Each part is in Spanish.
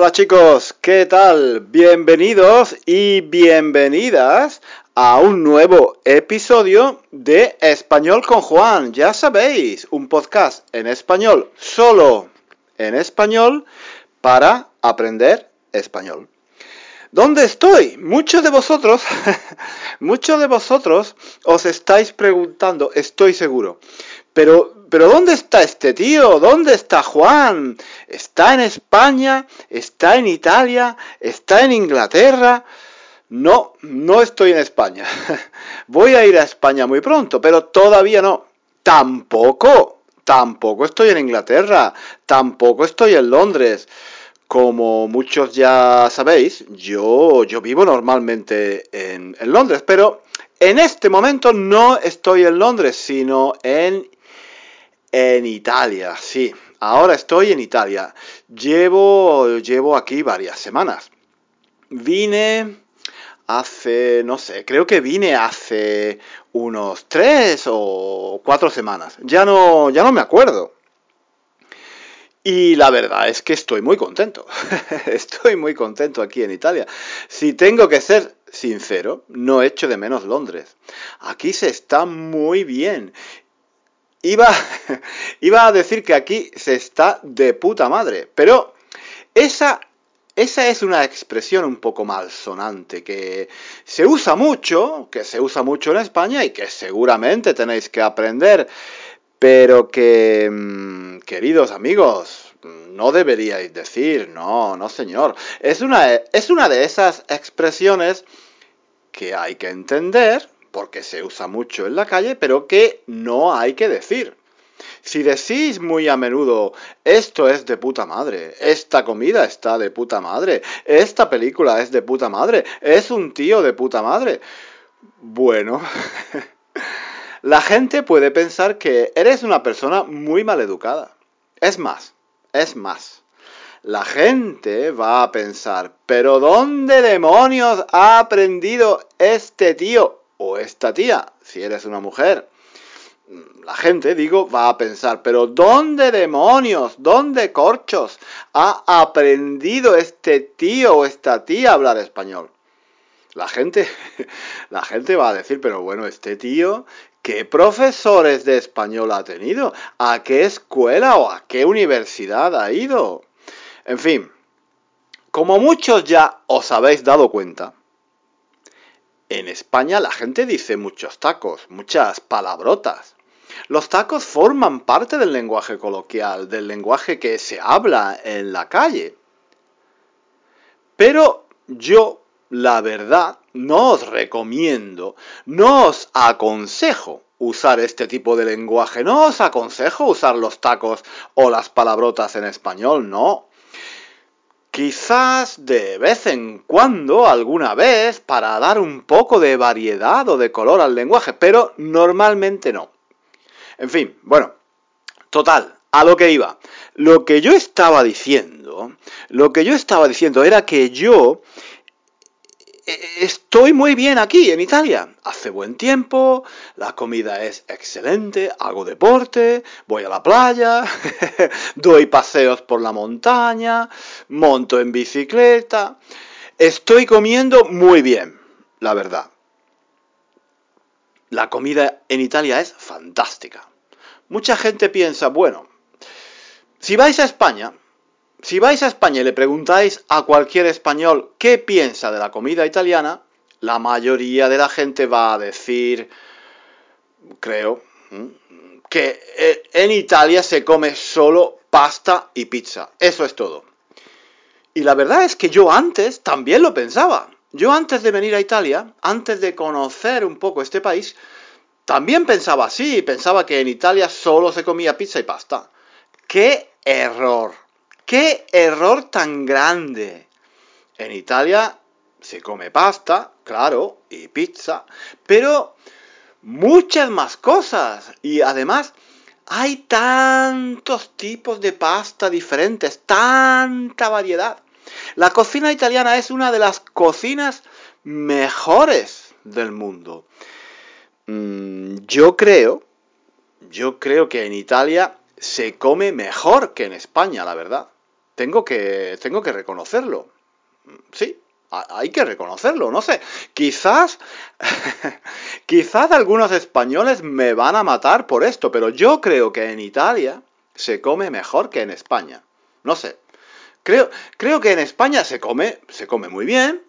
Hola chicos, ¿qué tal? Bienvenidos y bienvenidas a un nuevo episodio de Español con Juan. Ya sabéis, un podcast en español, solo en español, para aprender español. ¿Dónde estoy? Muchos de vosotros, muchos de vosotros os estáis preguntando, estoy seguro, pero, pero ¿dónde está este tío? ¿Dónde está Juan? ¿Está en España? ¿Está en Italia? ¿Está en Inglaterra? No, no estoy en España. Voy a ir a España muy pronto, pero todavía no. Tampoco, tampoco estoy en Inglaterra, tampoco estoy en Londres. Como muchos ya sabéis, yo, yo vivo normalmente en, en, Londres, pero en este momento no estoy en Londres, sino en, en Italia, sí. Ahora estoy en Italia. Llevo, llevo aquí varias semanas. Vine hace, no sé, creo que vine hace unos tres o cuatro semanas. Ya no, ya no me acuerdo. Y la verdad es que estoy muy contento. estoy muy contento aquí en Italia. Si tengo que ser sincero, no echo de menos Londres. Aquí se está muy bien. Iba, iba a decir que aquí se está de puta madre, pero esa, esa es una expresión un poco malsonante que se usa mucho, que se usa mucho en España y que seguramente tenéis que aprender pero que, mm, queridos amigos, no deberíais decir, no, no señor. Es una, es una de esas expresiones que hay que entender, porque se usa mucho en la calle, pero que no hay que decir. Si decís muy a menudo, esto es de puta madre, esta comida está de puta madre, esta película es de puta madre, es un tío de puta madre, bueno, la gente puede pensar que eres una persona muy maleducada. Es más, es más. La gente va a pensar, pero ¿dónde demonios ha aprendido este tío o esta tía, si eres una mujer? La gente, digo, va a pensar, pero ¿dónde demonios, dónde corchos ha aprendido este tío o esta tía a hablar español? La gente, la gente va a decir, pero bueno, este tío ¿Qué profesores de español ha tenido? ¿A qué escuela o a qué universidad ha ido? En fin, como muchos ya os habéis dado cuenta, en España la gente dice muchos tacos, muchas palabrotas. Los tacos forman parte del lenguaje coloquial, del lenguaje que se habla en la calle. Pero yo la verdad, no os recomiendo, no os aconsejo usar este tipo de lenguaje, no os aconsejo usar los tacos o las palabrotas en español, no. Quizás de vez en cuando, alguna vez, para dar un poco de variedad o de color al lenguaje, pero normalmente no. En fin, bueno, total, a lo que iba. Lo que yo estaba diciendo, lo que yo estaba diciendo era que yo estoy muy bien aquí en Italia. Hace buen tiempo, la comida es excelente, hago deporte, voy a la playa, doy paseos por la montaña, monto en bicicleta. Estoy comiendo muy bien, la verdad. La comida en Italia es fantástica. Mucha gente piensa, bueno, si vais a España, si vais a España y le preguntáis a cualquier español qué piensa de la comida italiana, la mayoría de la gente va a decir, creo, que eh, en Italia se come solo pasta y pizza. Eso es todo. Y la verdad es que yo antes también lo pensaba. Yo antes de venir a Italia, antes de conocer un poco este país, también pensaba así, pensaba que en Italia solo se comía pizza y pasta. ¡Qué error! ¡Qué error tan grande! En Italia se come pasta, claro, y pizza, pero muchas más cosas. Y además hay tantos tipos de pasta diferentes, tanta variedad. La cocina italiana es una de las cocinas mejores del mundo. Mm, yo creo, yo creo que en Italia se come mejor que en España, la verdad. Tengo que, tengo que reconocerlo. Sí, hay que reconocerlo, no sé. Quizás, quizás algunos españoles me van a matar por esto, pero yo creo que en Italia se come mejor que en España. No sé. Creo, creo que en España se come, se come muy bien,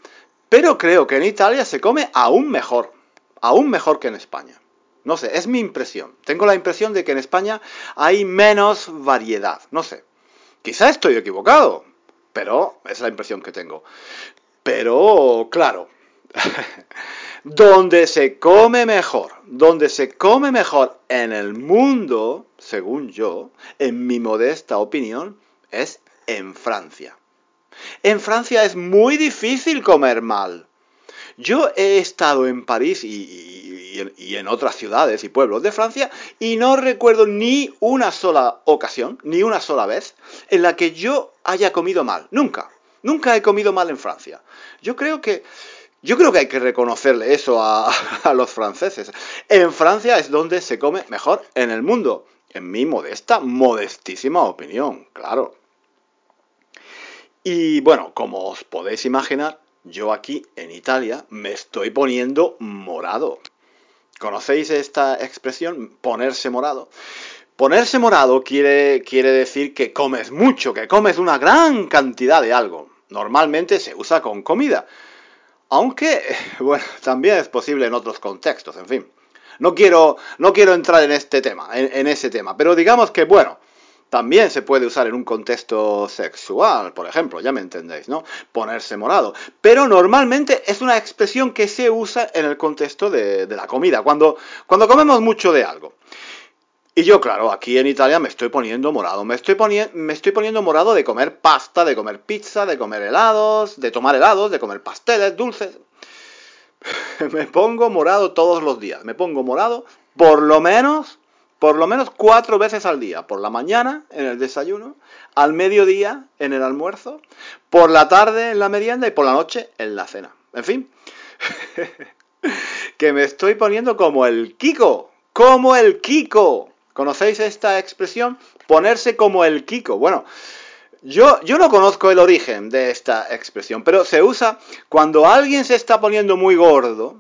pero creo que en Italia se come aún mejor. Aún mejor que en España. No sé, es mi impresión. Tengo la impresión de que en España hay menos variedad. No sé. Quizá estoy equivocado, pero es la impresión que tengo. Pero, claro, donde se come mejor, donde se come mejor en el mundo, según yo, en mi modesta opinión, es en Francia. En Francia es muy difícil comer mal. Yo he estado en París y, en otras ciudades y pueblos de Francia y no recuerdo ni una sola ocasión, ni una sola vez, en la que yo haya comido mal. Nunca. Nunca he comido mal en Francia. Yo creo que... Yo creo que hay que reconocerle eso a, los franceses. En Francia es donde se come mejor en el mundo. En mi modesta, modestísima opinión, claro. Y bueno, como os podéis imaginar, yo aquí en Italia me estoy poniendo morado. ¿Conocéis esta expresión? Ponerse morado. Ponerse morado quiere, quiere decir que comes mucho, que comes una gran cantidad de algo. Normalmente se usa con comida. Aunque, bueno, también es posible en otros contextos, en fin. No quiero, no quiero entrar en este tema, en ese tema, pero digamos que, bueno, también se puede usar en un contexto sexual, por ejemplo, ya me entendéis, ¿no? Ponerse morado. Pero normalmente es una expresión que se usa en el contexto de, la comida, cuando, cuando comemos mucho de algo. Y yo, claro, aquí en Italia me estoy poniendo morado. Me estoy, me estoy poniendo morado de comer pasta, de comer pizza, de comer helados, de tomar helados, de comer pasteles, dulces. me pongo morado todos los días. Me pongo morado por lo menos por lo menos cuatro veces al día, por la mañana en el desayuno, al mediodía en el almuerzo, por la tarde en la merienda y por la noche en la cena. En fin, que me estoy poniendo como el Kiko, como el Kiko. ¿Conocéis esta expresión? Ponerse como el Kiko. Bueno, yo, yo no conozco el origen de esta expresión, pero se usa cuando alguien se está poniendo muy gordo,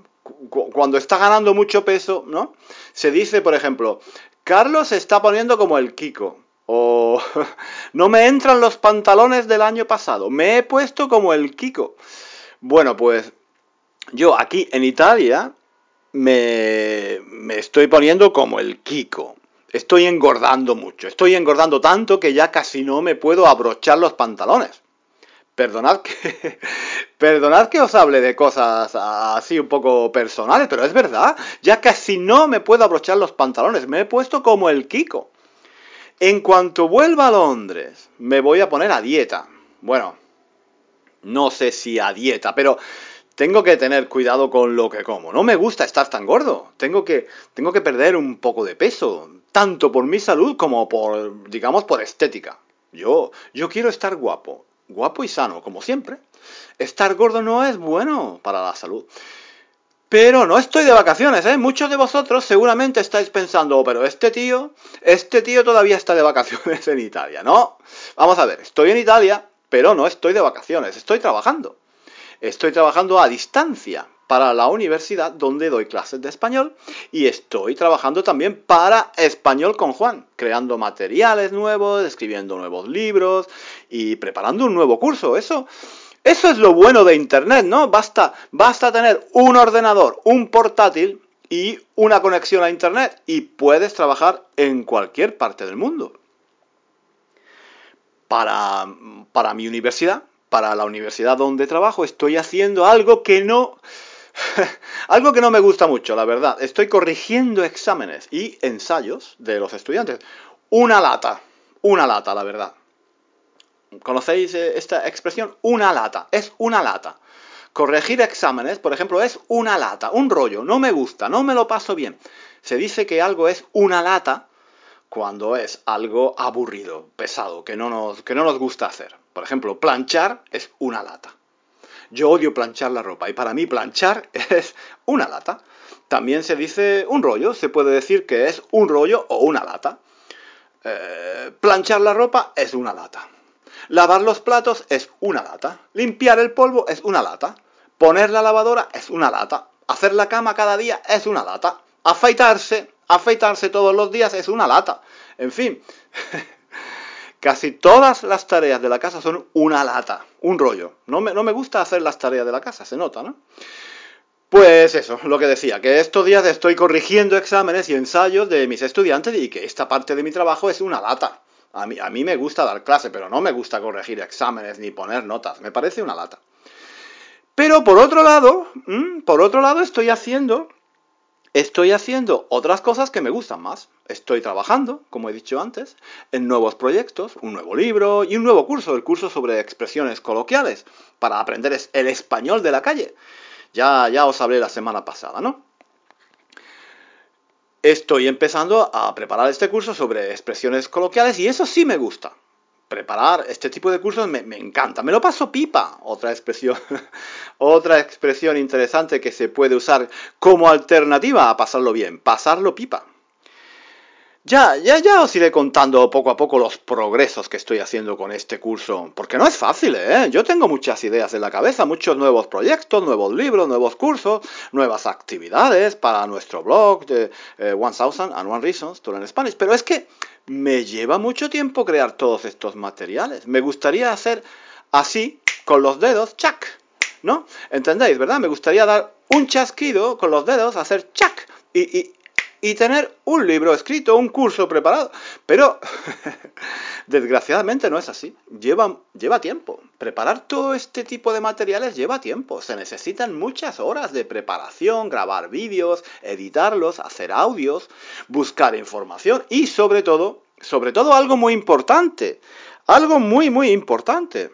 cuando está ganando mucho peso, ¿no? Se dice, por ejemplo, Carlos se está poniendo como el Kiko. O no me entran los pantalones del año pasado. Me he puesto como el Kiko. Bueno, pues yo aquí en Italia me, me estoy poniendo como el Kiko. Estoy engordando mucho. Estoy engordando tanto que ya casi no me puedo abrochar los pantalones. Perdonad que, perdonad que os hable de cosas así un poco personales, pero es verdad, ya casi no me puedo abrochar los pantalones, me he puesto como el Kiko. En cuanto vuelva a Londres, me voy a poner a dieta. Bueno, no sé si a dieta, pero tengo que tener cuidado con lo que como. No me gusta estar tan gordo. Tengo que, tengo que perder un poco de peso, tanto por mi salud como por, digamos, por estética. Yo, yo quiero estar guapo guapo y sano, como siempre. Estar gordo no es bueno para la salud. Pero no estoy de vacaciones, ¿eh? Muchos de vosotros seguramente estáis pensando, oh, pero este tío, este tío todavía está de vacaciones en Italia, ¿no? Vamos a ver, estoy en Italia, pero no estoy de vacaciones, estoy trabajando. Estoy trabajando a distancia para la universidad donde doy clases de español y estoy trabajando también para Español con Juan, creando materiales nuevos, escribiendo nuevos libros y preparando un nuevo curso. Eso, eso es lo bueno de Internet, ¿no? Basta, basta tener un ordenador, un portátil y una conexión a Internet y puedes trabajar en cualquier parte del mundo. Para, para mi universidad, para la universidad donde trabajo, estoy haciendo algo que no Algo que no me gusta mucho, la verdad. Estoy corrigiendo exámenes y ensayos de los estudiantes. Una lata, una lata, la verdad. ¿Conocéis eh, esta expresión? Una lata, es una lata. Corregir exámenes, por ejemplo, es una lata, un rollo, no me gusta, no me lo paso bien. Se dice que algo es una lata cuando es algo aburrido, pesado, que no nos, que no nos gusta hacer. Por ejemplo, planchar es una lata. Yo odio planchar la ropa y para mí planchar es una lata. También se dice un rollo, se puede decir que es un rollo o una lata. Eh, planchar la ropa es una lata. Lavar los platos es una lata. Limpiar el polvo es una lata. Poner la lavadora es una lata. Hacer la cama cada día es una lata. Afeitarse, afeitarse todos los días es una lata. En fin, casi todas las tareas de la casa son una lata, un rollo. No me, no me gusta hacer las tareas de la casa, se nota, ¿no? Pues eso, lo que decía, que estos días estoy corrigiendo exámenes y ensayos de mis estudiantes y que esta parte de mi trabajo es una lata. A mí, a mí me gusta dar clase, pero no me gusta corregir exámenes ni poner notas, me parece una lata. Pero por otro lado, por otro lado estoy haciendo, estoy haciendo otras cosas que me gustan más. Estoy trabajando, como he dicho antes, en nuevos proyectos, un nuevo libro y un nuevo curso, el curso sobre expresiones coloquiales, para aprender el español de la calle. Ya, ya os hablé la semana pasada, ¿no? Estoy empezando a preparar este curso sobre expresiones coloquiales y eso sí me gusta. Preparar este tipo de cursos me, me encanta. Me lo paso pipa. Otra expresión, otra expresión interesante que se puede usar como alternativa a pasarlo bien. Pasarlo pipa. Ya, ya, ya os iré contando poco a poco los progresos que estoy haciendo con este curso, porque no es fácil, ¿eh? Yo tengo muchas ideas en la cabeza, muchos nuevos proyectos, nuevos libros, nuevos cursos, nuevas actividades para nuestro blog de eh, One Thousand and One Reasons to Learn Spanish, pero es que me lleva mucho tiempo crear todos estos materiales. Me gustaría hacer así, con los dedos, chac, ¿no? ¿Entendéis, verdad? Me gustaría dar un chasquido con los dedos, hacer chac, y, y y tener un libro escrito, un curso preparado. Pero, desgraciadamente no es así. Lleva, tiempo. Preparar todo este tipo de materiales lleva tiempo. Se necesitan muchas horas de preparación, grabar vídeos, editarlos, hacer audios, buscar información y sobre todo, sobre todo algo muy importante. Algo muy, muy importante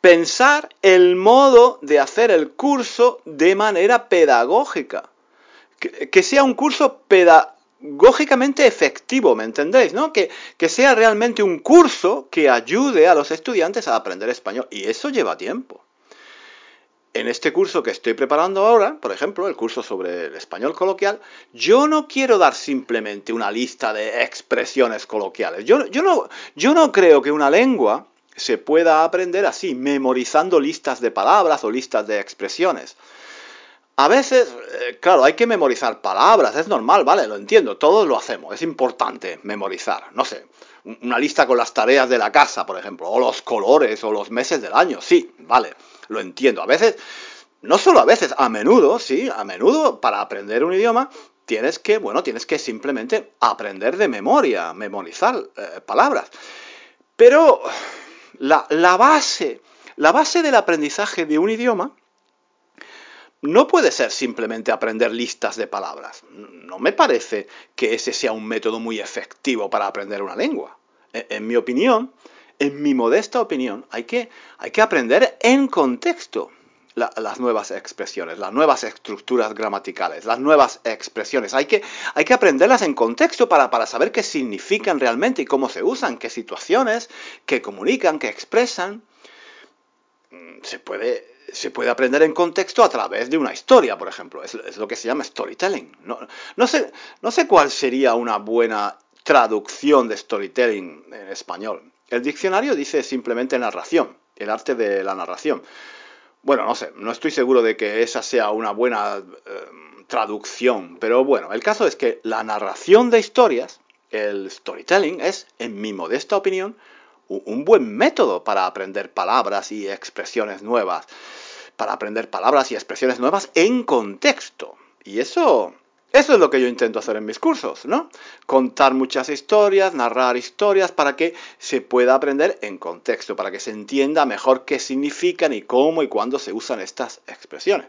pensar el modo de hacer el curso de manera pedagógica que, sea un curso pedagógicamente efectivo, ¿me entendéis? ¿no? Que, que sea realmente un curso que ayude a los estudiantes a aprender español. Y eso lleva tiempo. En este curso que estoy preparando ahora, por ejemplo, el curso sobre el español coloquial, yo no quiero dar simplemente una lista de expresiones coloquiales. Yo, yo, no, yo no creo que una lengua se pueda aprender así, memorizando listas de palabras o listas de expresiones. A veces, eh, claro, hay que memorizar palabras, es normal, vale, lo entiendo, todos lo hacemos, es importante memorizar, no sé, una lista con las tareas de la casa, por ejemplo, o los colores o los meses del año, sí, vale, lo entiendo. A veces, no solo a veces, a menudo, sí, a menudo para aprender un idioma tienes que, bueno, tienes que simplemente aprender de memoria, memorizar eh, palabras. Pero la, la base, la base del aprendizaje de un idioma no puede ser simplemente aprender listas de palabras. No me parece que ese sea un método muy efectivo para aprender una lengua. E, en, mi opinión, en mi modesta opinión, hay que, hay que aprender en contexto las nuevas expresiones, las nuevas estructuras gramaticales, las nuevas expresiones. Hay que, hay que aprenderlas en contexto para, para saber qué significan realmente y cómo se usan, qué situaciones, qué comunican, qué expresan. Se puede se puede aprender en contexto a través de una historia, por ejemplo. Es, lo que se llama storytelling. No, no, sé, no sé cuál sería una buena traducción de storytelling en español. El diccionario dice simplemente narración, el arte de la narración. Bueno, no sé, no estoy seguro de que esa sea una buena eh, traducción, pero bueno, el caso es que la narración de historias, el storytelling, es, en mi modesta opinión, un buen método para aprender palabras y expresiones nuevas, para aprender palabras y expresiones nuevas en contexto. Y eso, eso es lo que yo intento hacer en mis cursos, ¿no? Contar muchas historias, narrar historias para que se pueda aprender en contexto, para que se entienda mejor qué significan y cómo y cuándo se usan estas expresiones.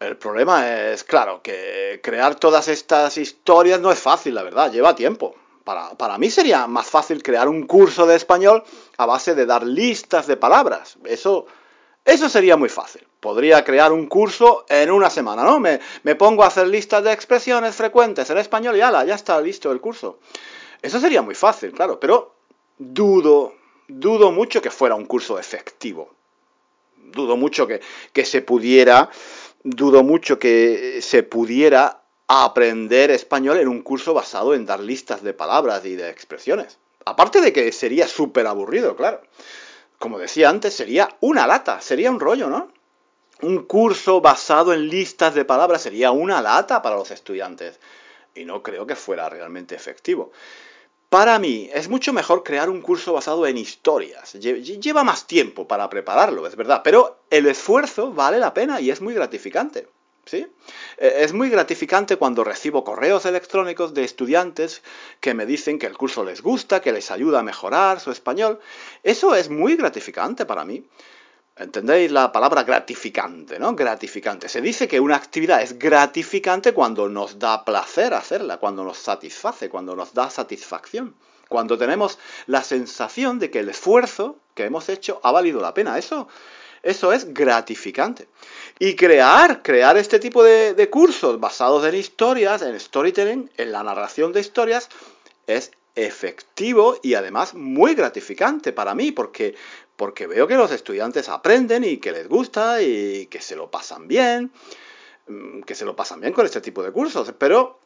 El problema es, claro, que crear todas estas historias no es fácil, la verdad, lleva tiempo. Para, mí sería más fácil crear un curso de español a base de dar listas de palabras. Eso, eso sería muy fácil. Podría crear un curso en una semana, ¿no? Me, me pongo a hacer listas de expresiones frecuentes en español y ala, ya está listo el curso. Eso sería muy fácil, claro, pero dudo, dudo mucho que fuera un curso efectivo. Dudo mucho que, que se pudiera, dudo mucho que se pudiera aprender español en un curso basado en dar listas de palabras y de expresiones. Aparte de que sería súper aburrido, claro. Como decía antes, sería una lata, sería un rollo, ¿no? Un curso basado en listas de palabras sería una lata para los estudiantes. Y no creo que fuera realmente efectivo. Para mí es mucho mejor crear un curso basado en historias. Lleva más tiempo para prepararlo, es verdad, pero el esfuerzo vale la pena y es muy gratificante. ¿Sí? E, es muy gratificante cuando recibo correos electrónicos de estudiantes que me dicen que el curso les gusta, que les ayuda a mejorar su español. Eso es muy gratificante para mí. ¿Entendéis la palabra gratificante, no? Gratificante. Se dice que una actividad es gratificante cuando nos da placer hacerla, cuando nos satisface, cuando nos da satisfacción, cuando tenemos la sensación de que el esfuerzo que hemos hecho ha valido la pena. Eso, eso es gratificante. Y crear, crear este tipo de, de cursos basados en historias, en storytelling, en la narración de historias, es efectivo y además muy gratificante para mí, porque porque veo que los estudiantes aprenden y que les gusta y que se lo pasan bien, mm, que se lo pasan bien con este tipo de cursos, pero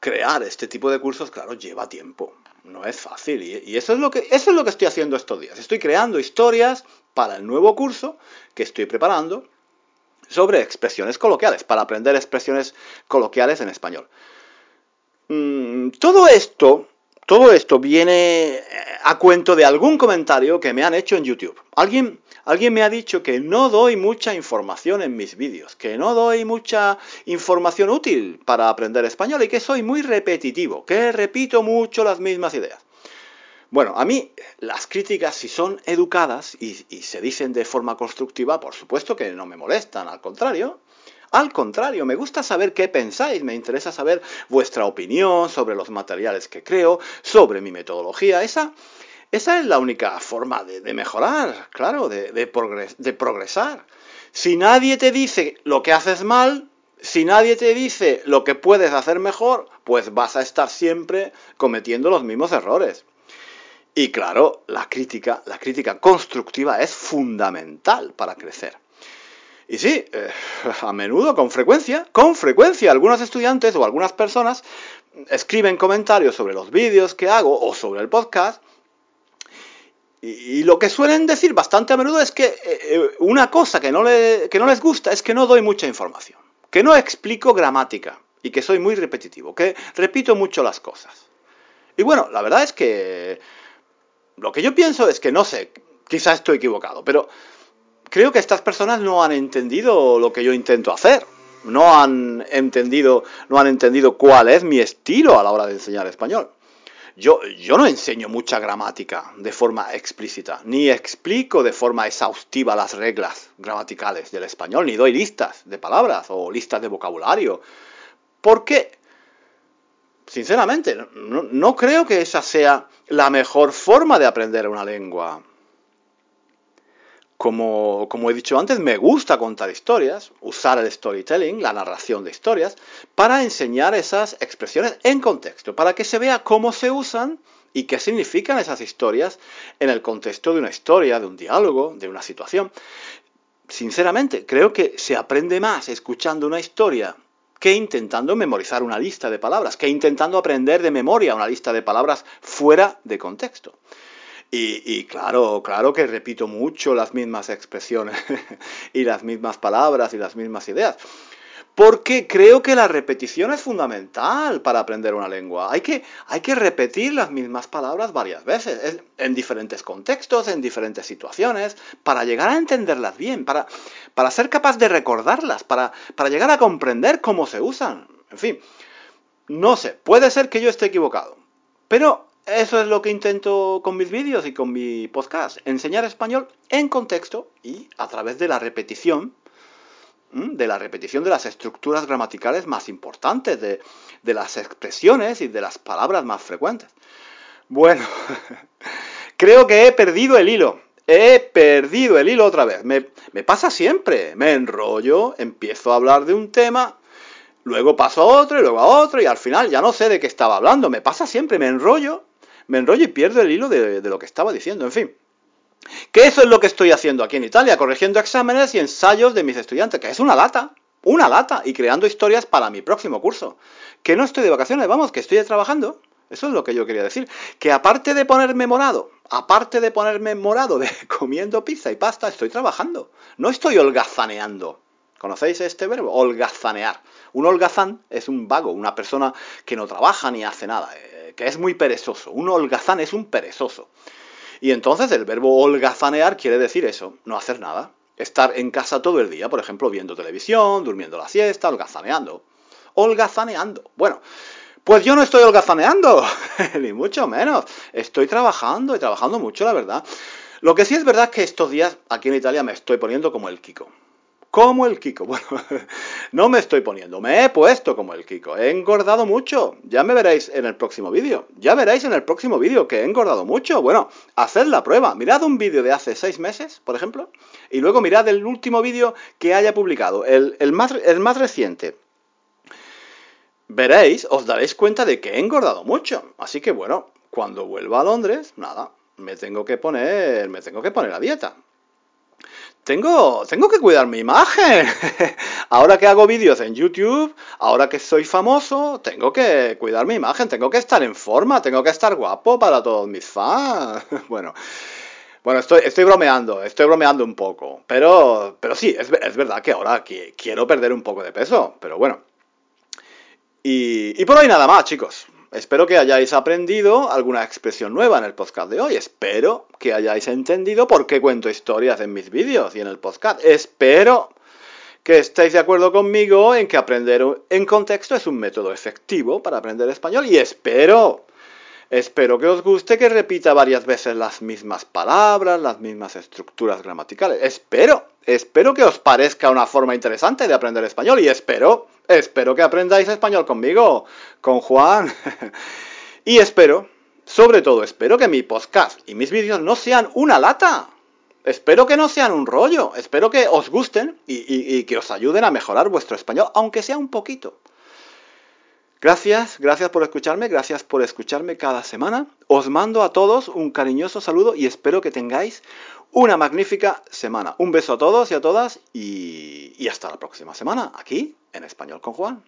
crear este tipo de cursos, claro, lleva tiempo, no es fácil y, eso, es lo que, eso es lo que estoy haciendo estos días, estoy creando historias para el nuevo curso que estoy preparando sobre expresiones coloquiales, para aprender expresiones coloquiales en español. Mm, todo esto todo esto viene eh, a cuento de algún comentario que me han hecho en YouTube. Alguien, alguien me ha dicho que no doy mucha información en mis vídeos, que no doy mucha información útil para aprender español y que soy muy repetitivo, que repito mucho las mismas ideas. Bueno, a mí las críticas, si son educadas y, y se dicen de forma constructiva, por supuesto que no me molestan, al contrario, al contrario, me gusta saber qué pensáis, me interesa saber vuestra opinión sobre los materiales que creo, sobre mi metodología. Esa, esa es la única forma de, mejorar, claro, de, progresar. Si nadie te dice lo que haces mal, si nadie te dice lo que puedes hacer mejor, pues vas a estar siempre cometiendo los mismos errores. Y claro, la crítica, la crítica constructiva es fundamental para crecer. Y sí, eh, a menudo, con frecuencia, con frecuencia, algunos estudiantes o algunas personas escriben comentarios sobre los vídeos que hago o sobre el podcast. Y, lo que suelen decir bastante a menudo es que eh, eh, una cosa que no, no les gusta es que no doy mucha información, que no explico gramática y que soy muy repetitivo, que repito mucho las cosas. Y bueno, la verdad es que lo que yo pienso es que no sé, quizás estoy equivocado, pero creo que estas personas no han entendido lo que yo intento hacer. No han entendido, no han entendido cuál es mi estilo a la hora de enseñar español. Yo, yo no enseño mucha gramática de forma explícita, ni explico de forma exhaustiva las reglas gramaticales del español, ni doy listas de palabras o listas de vocabulario. ¿Por qué? Sinceramente, no, no creo que esa sea la mejor forma de aprender una lengua. Como, he dicho antes, me gusta contar historias, usar el storytelling, la narración de historias, para enseñar esas expresiones en contexto, para que se vea cómo se usan y qué significan esas historias en el contexto de una historia, de un diálogo, de una situación. Sinceramente, creo que se aprende más escuchando una historia que intentando memorizar una lista de palabras, que intentando aprender de memoria una lista de palabras fuera de contexto. Y, claro, claro que repito mucho las mismas expresiones y las mismas palabras y las mismas ideas. Porque creo que la repetición es fundamental para aprender una lengua. Hay que, hay que repetir las mismas palabras varias veces, en diferentes contextos, en diferentes situaciones, para llegar a entenderlas bien, para, para ser capaz de recordarlas, para, para llegar a comprender cómo se usan. En fin, no sé, puede ser que yo esté equivocado. Pero eso es lo que intento con mis vídeos y con mi podcast, enseñar español en contexto y a través de la repetición, de la repetición de las estructuras gramaticales más importantes, de, las expresiones y de las palabras más frecuentes. Bueno, creo que he perdido el hilo. He perdido el hilo otra vez. Me, pasa siempre. Me enrollo, empiezo a hablar de un tema, luego paso a otro y luego a otro y al final ya no sé de qué estaba hablando. Me pasa siempre, me enrollo me enrollo y pierdo el hilo de, lo que estaba diciendo, en fin. Que eso es lo que estoy haciendo aquí en Italia, corrigiendo exámenes y ensayos de mis estudiantes, que es una lata, una lata, y creando historias para mi próximo curso. Que no estoy de vacaciones, vamos, que estoy trabajando. Eso es lo que yo quería decir. Que aparte de ponerme morado, aparte de ponerme morado de comiendo pizza y pasta, estoy trabajando. No estoy holgazaneando. ¿Conocéis este verbo? Holgazanear. Un holgazán es un vago, una persona que no trabaja ni hace nada, que es muy perezoso. Un holgazán es un perezoso. Y entonces el verbo holgazanear quiere decir eso, no hacer nada. Estar en casa todo el día, por ejemplo, viendo televisión, durmiendo la siesta, holgazaneando. Holgazaneando. Bueno, pues yo no estoy holgazaneando, ni mucho menos. Estoy trabajando y trabajando mucho, la verdad. Lo que sí es verdad es que estos días aquí en Italia me estoy poniendo como el Kiko. Como el Kiko. Bueno, no me estoy poniendo, me he puesto como el Kiko. He engordado mucho. Ya me veréis en el próximo vídeo. Ya veréis en el próximo vídeo que he engordado mucho. Bueno, haced la prueba. Mirad un vídeo de hace seis meses, por ejemplo, y luego mirad el último vídeo que haya publicado, el, más, el más reciente. Veréis, os daréis cuenta de que he engordado mucho. Así que bueno, cuando vuelva a Londres, nada, me tengo que poner, me tengo que poner a dieta tengo, tengo que cuidar mi imagen. ahora que hago vídeos en YouTube, ahora que soy famoso, tengo que cuidar mi imagen, tengo que estar en forma, tengo que estar guapo para todos mis fans. bueno. Bueno, estoy, estoy bromeando, estoy bromeando un poco, pero, pero sí, es, es verdad que ahora quiero perder un poco de peso, pero bueno. Y, y por hoy nada más, chicos. Espero que hayáis aprendido alguna expresión nueva en el podcast de hoy. Espero que hayáis entendido por qué cuento historias en mis vídeos y en el podcast. Espero que estéis de acuerdo conmigo en que aprender en contexto es un método efectivo para aprender español y espero Espero que os guste que repita varias veces las mismas palabras, las mismas estructuras gramaticales. Espero, espero que os parezca una forma interesante de aprender español y espero, espero que aprendáis español conmigo, con Juan. y espero, sobre todo espero que mi podcast y mis vídeos no sean una lata. Espero que no sean un rollo, espero que os gusten y que os ayuden a mejorar vuestro español, aunque sea un poquito. Gracias, gracias por escucharme, gracias por escucharme cada semana. Os mando a todos un cariñoso saludo y espero que tengáis una magnífica semana. Un beso a todos y a todas y, hasta la próxima semana aquí en Español con Juan.